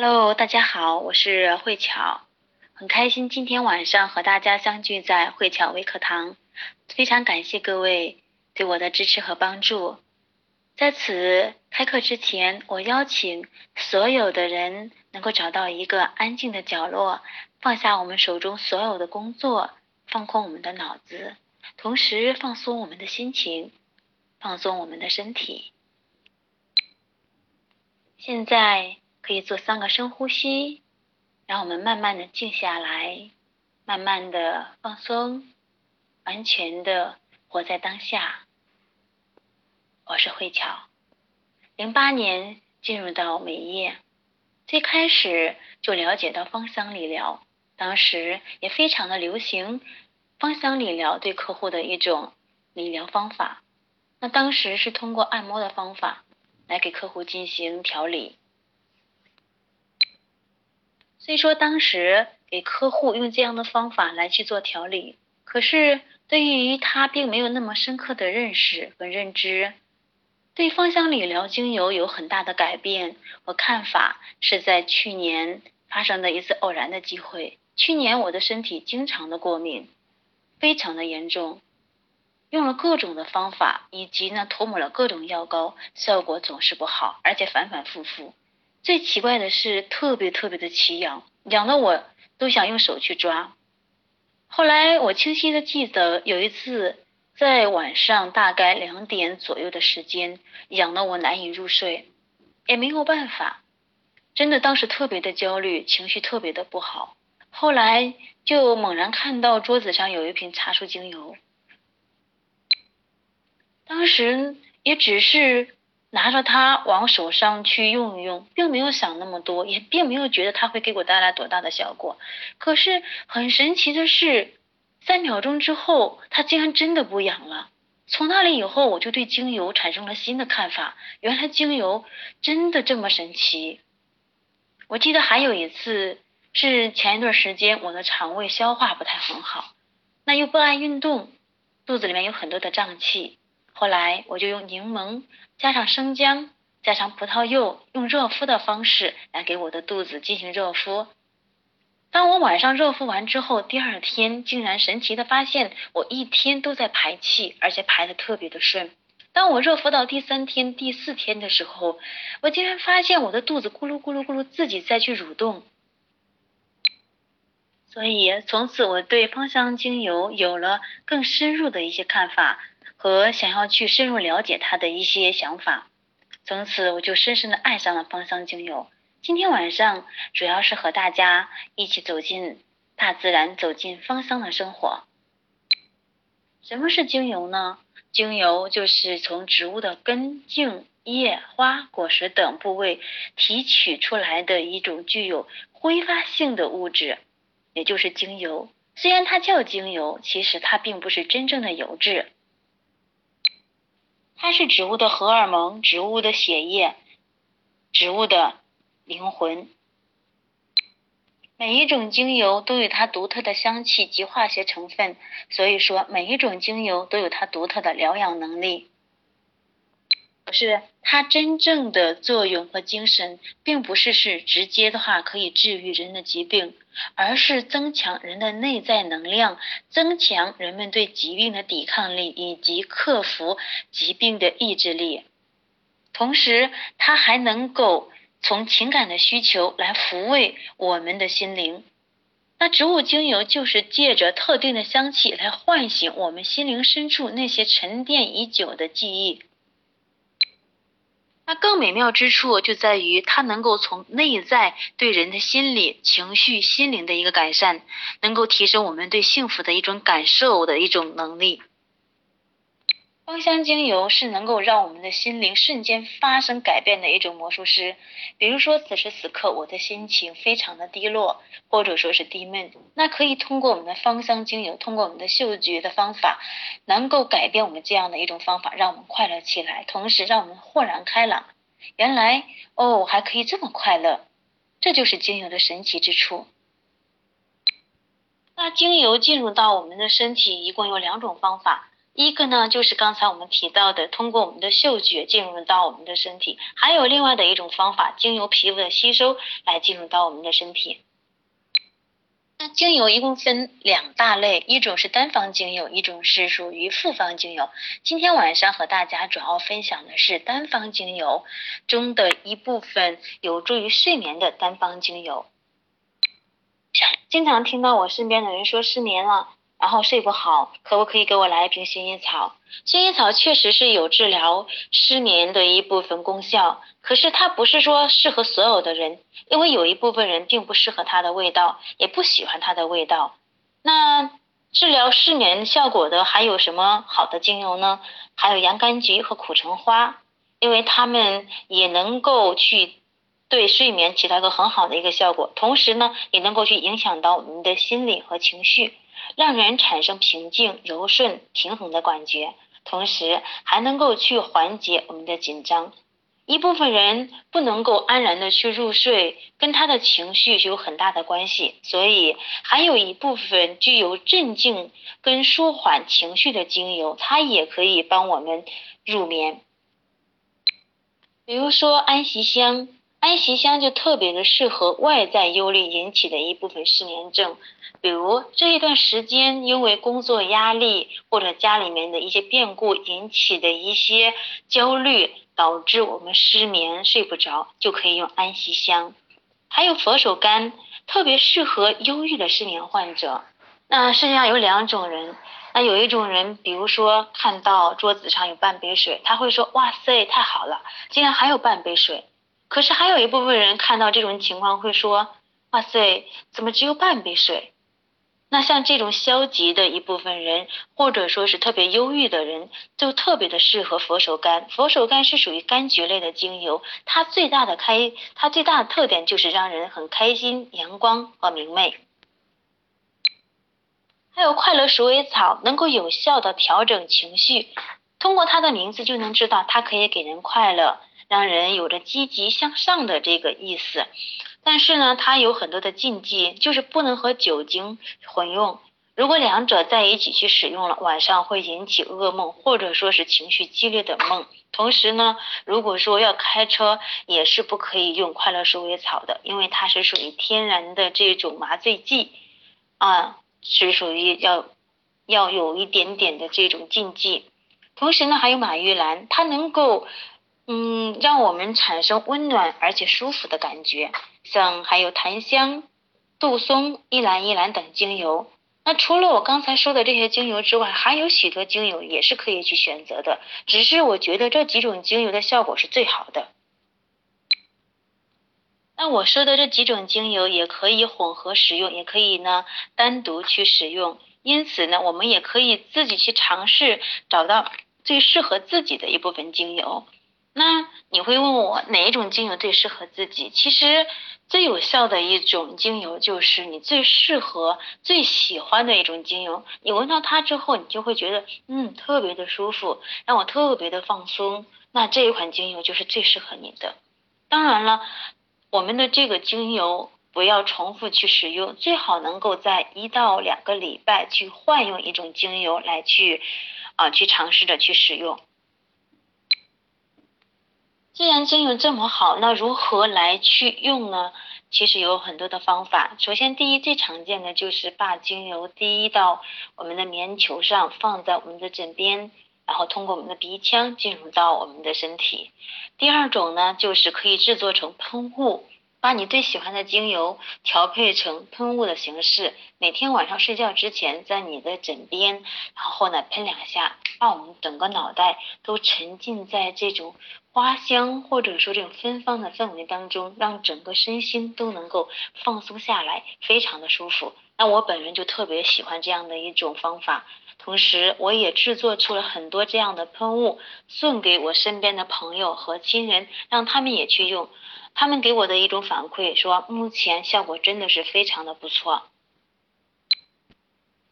Hello，大家好，我是慧巧，很开心今天晚上和大家相聚在慧巧微课堂，非常感谢各位对我的支持和帮助。在此开课之前，我邀请所有的人能够找到一个安静的角落，放下我们手中所有的工作，放空我们的脑子，同时放松我们的心情，放松我们的身体。现在可以做三个深呼吸，让我们慢慢的静下来，慢慢的放松，完全的活在当下。我是慧巧，零八年进入到美业，最开始就了解到芳香理疗，当时也非常的流行芳香理疗对客户的一种理疗方法。那当时是通过按摩的方法。来给客户进行调理。虽说当时给客户用这样的方法来去做调理，可是对于他并没有那么深刻的认识和认知，对芳香理疗精油有很大的改变和看法，是在去年发生的一次偶然的机会。去年我的身体经常的过敏，非常的严重。用了各种的方法，以及呢涂抹了各种药膏，效果总是不好，而且反反复复。最奇怪的是，特别特别的奇痒，痒的我都想用手去抓。后来我清晰的记得，有一次在晚上大概两点左右的时间，痒的我难以入睡，也没有办法，真的当时特别的焦虑，情绪特别的不好。后来就猛然看到桌子上有一瓶茶树精油。当时也只是拿着它往手上去用一用，并没有想那么多，也并没有觉得它会给我带来多大的效果。可是很神奇的是，三秒钟之后，它竟然真的不痒了。从那里以后，我就对精油产生了新的看法。原来精油真的这么神奇。我记得还有一次是前一段时间，我的肠胃消化不太很好，那又不爱运动，肚子里面有很多的胀气。后来我就用柠檬加上生姜加上葡萄柚，用热敷的方式来给我的肚子进行热敷。当我晚上热敷完之后，第二天竟然神奇的发现，我一天都在排气，而且排的特别的顺。当我热敷到第三天、第四天的时候，我竟然发现我的肚子咕噜咕噜咕噜自己在去蠕动。所以从此我对芳香精油有了更深入的一些看法。和想要去深入了解它的一些想法，从此我就深深的爱上了芳香精油。今天晚上主要是和大家一起走进大自然，走进芳香的生活。什么是精油呢？精油就是从植物的根、茎、叶、花、果实等部位提取出来的一种具有挥发性的物质，也就是精油。虽然它叫精油，其实它并不是真正的油质。它是植物的荷尔蒙，植物的血液，植物的灵魂。每一种精油都有它独特的香气及化学成分，所以说每一种精油都有它独特的疗养能力。可是它真正的作用和精神，并不是是直接的话可以治愈人的疾病，而是增强人的内在能量，增强人们对疾病的抵抗力以及克服疾病的意志力。同时，它还能够从情感的需求来抚慰我们的心灵。那植物精油就是借着特定的香气来唤醒我们心灵深处那些沉淀已久的记忆。它更美妙之处就在于，它能够从内在对人的心理、情绪、心灵的一个改善，能够提升我们对幸福的一种感受的一种能力。芳香精油是能够让我们的心灵瞬间发生改变的一种魔术师。比如说，此时此刻我的心情非常的低落，或者说是低闷，那可以通过我们的芳香精油，通过我们的嗅觉的方法，能够改变我们这样的一种方法，让我们快乐起来，同时让我们豁然开朗。原来哦，还可以这么快乐，这就是精油的神奇之处。那精油进入到我们的身体，一共有两种方法。一个呢，就是刚才我们提到的，通过我们的嗅觉进入到我们的身体；还有另外的一种方法，经由皮肤的吸收来进入到我们的身体。那精油一共分两大类，一种是单方精油，一种是属于复方精油。今天晚上和大家主要分享的是单方精油中的一部分，有助于睡眠的单方精油。经常听到我身边的人说失眠了。然后睡不好，可不可以给我来一瓶薰衣草？薰衣草确实是有治疗失眠的一部分功效，可是它不是说适合所有的人，因为有一部分人并不适合它的味道，也不喜欢它的味道。那治疗失眠效果的还有什么好的精油呢？还有洋甘菊和苦橙花，因为它们也能够去对睡眠起到一个很好的一个效果，同时呢，也能够去影响到我们的心理和情绪。让人产生平静、柔顺、平衡的感觉，同时还能够去缓解我们的紧张。一部分人不能够安然的去入睡，跟他的情绪有很大的关系，所以还有一部分具有镇静跟舒缓情绪的精油，它也可以帮我们入眠。比如说安息香。安息香就特别的适合外在忧虑引起的一部分失眠症，比如这一段时间因为工作压力或者家里面的一些变故引起的一些焦虑，导致我们失眠睡不着，就可以用安息香。还有佛手柑，特别适合忧郁的失眠患者。那世界上有两种人，那有一种人，比如说看到桌子上有半杯水，他会说哇塞，太好了，竟然还有半杯水。可是还有一部分人看到这种情况会说：“哇塞，怎么只有半杯水？”那像这种消极的一部分人，或者说是特别忧郁的人，就特别的适合佛手柑。佛手柑是属于柑橘类的精油，它最大的开，它最大的特点就是让人很开心、阳光和明媚。还有快乐鼠尾草，能够有效的调整情绪，通过它的名字就能知道，它可以给人快乐。让人有着积极向上的这个意思，但是呢，它有很多的禁忌，就是不能和酒精混用。如果两者在一起去使用了，晚上会引起噩梦，或者说是情绪激烈的梦。同时呢，如果说要开车，也是不可以用快乐鼠尾草的，因为它是属于天然的这种麻醉剂，啊，是属于要要有一点点的这种禁忌。同时呢，还有马玉兰，它能够。嗯，让我们产生温暖而且舒服的感觉，像还有檀香、杜松、依兰依兰等精油。那除了我刚才说的这些精油之外，还有许多精油也是可以去选择的。只是我觉得这几种精油的效果是最好的。那我说的这几种精油也可以混合使用，也可以呢单独去使用。因此呢，我们也可以自己去尝试，找到最适合自己的一部分精油。那你会问我哪一种精油最适合自己？其实最有效的一种精油就是你最适合、最喜欢的一种精油。你闻到它之后，你就会觉得嗯特别的舒服，让我特别的放松。那这一款精油就是最适合你的。当然了，我们的这个精油不要重复去使用，最好能够在一到两个礼拜去换用一种精油来去啊去尝试着去使用。既然精油这么好，那如何来去用呢？其实有很多的方法。首先，第一最常见的就是把精油滴到我们的棉球上，放在我们的枕边，然后通过我们的鼻腔进入到我们的身体。第二种呢，就是可以制作成喷雾。把你最喜欢的精油调配成喷雾的形式，每天晚上睡觉之前，在你的枕边，然后呢喷两下，把我们整个脑袋都沉浸在这种花香或者说这种芬芳的氛围当中，让整个身心都能够放松下来，非常的舒服。那我本人就特别喜欢这样的一种方法，同时我也制作出了很多这样的喷雾，送给我身边的朋友和亲人，让他们也去用。他们给我的一种反馈说，目前效果真的是非常的不错。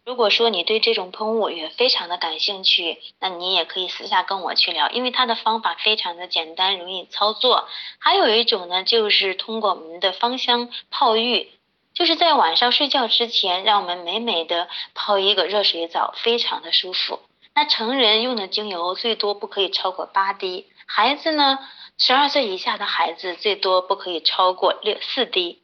如果说你对这种喷雾也非常的感兴趣，那你也可以私下跟我去聊，因为它的方法非常的简单，容易操作。还有一种呢，就是通过我们的芳香泡浴，就是在晚上睡觉之前，让我们美美的泡一个热水澡，非常的舒服。那成人用的精油最多不可以超过八滴，孩子呢，十二岁以下的孩子最多不可以超过六四滴。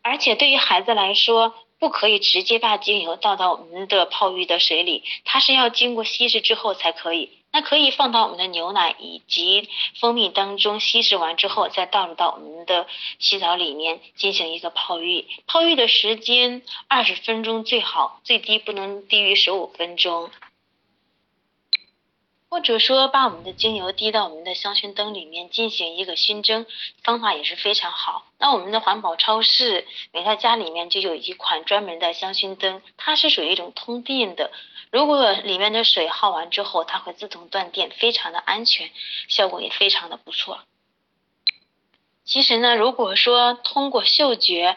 而且对于孩子来说，不可以直接把精油倒到我们的泡浴的水里，它是要经过稀释之后才可以。那可以放到我们的牛奶以及蜂蜜当中稀释完之后，再倒入到我们的洗澡里面进行一个泡浴。泡浴的时间二十分钟最好，最低不能低于十五分钟。或者说把我们的精油滴到我们的香薰灯里面进行一个熏蒸，方法也是非常好。那我们的环保超市美乐家里面就有一款专门的香薰灯，它是属于一种通电的。如果里面的水耗完之后，它会自动断电，非常的安全，效果也非常的不错。其实呢，如果说通过嗅觉，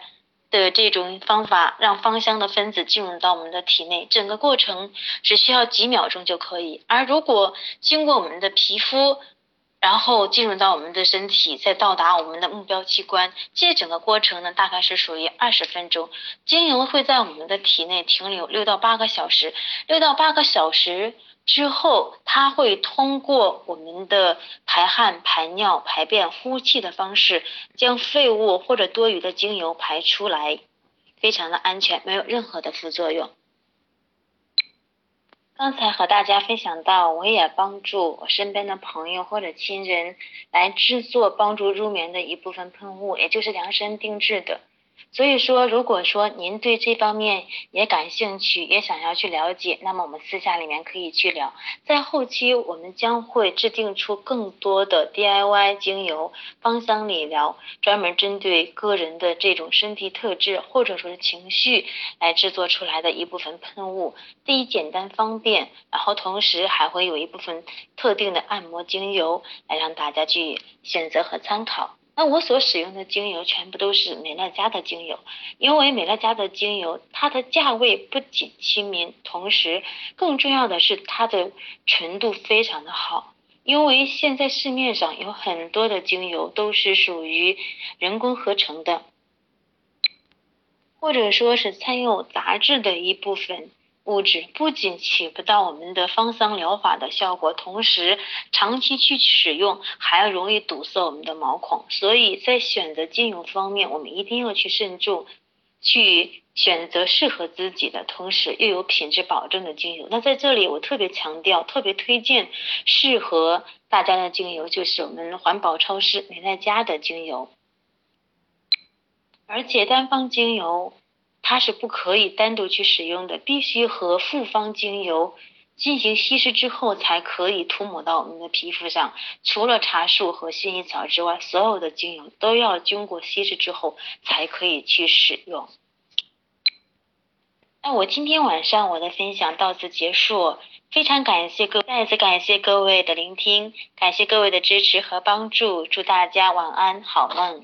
的这种方法让芳香的分子进入到我们的体内，整个过程只需要几秒钟就可以。而如果经过我们的皮肤，然后进入到我们的身体，再到达我们的目标器官，这整个过程呢，大概是属于二十分钟。精油会在我们的体内停留六到八个小时，六到八个小时。之后，它会通过我们的排汗、排尿、排便、呼气的方式，将废物或者多余的精油排出来，非常的安全，没有任何的副作用。刚才和大家分享到，我也帮助我身边的朋友或者亲人来制作帮助入眠的一部分喷雾，也就是量身定制的。所以说，如果说您对这方面也感兴趣，也想要去了解，那么我们私下里面可以去聊。在后期，我们将会制定出更多的 DIY 精油、芳香理疗，专门针对个人的这种身体特质或者说是情绪来制作出来的一部分喷雾。第一，简单方便，然后同时还会有一部分特定的按摩精油来让大家去选择和参考。那我所使用的精油全部都是美乐家的精油，因为美乐家的精油它的价位不仅亲民，同时更重要的是它的纯度非常的好。因为现在市面上有很多的精油都是属于人工合成的，或者说是掺有杂质的一部分。物质不仅起不到我们的芳香疗法的效果，同时长期去使用还容易堵塞我们的毛孔。所以在选择精油方面，我们一定要去慎重，去选择适合自己的，同时又有品质保证的精油。那在这里我特别强调，特别推荐适合大家的精油，就是我们环保超市美乐家的精油，而且单方精油。它是不可以单独去使用的，必须和复方精油进行稀释之后才可以涂抹到我们的皮肤上。除了茶树和薰衣草之外，所有的精油都要经过稀释之后才可以去使用。那我今天晚上我的分享到此结束，非常感谢各，再次感谢各位的聆听，感谢各位的支持和帮助，祝大家晚安，好梦。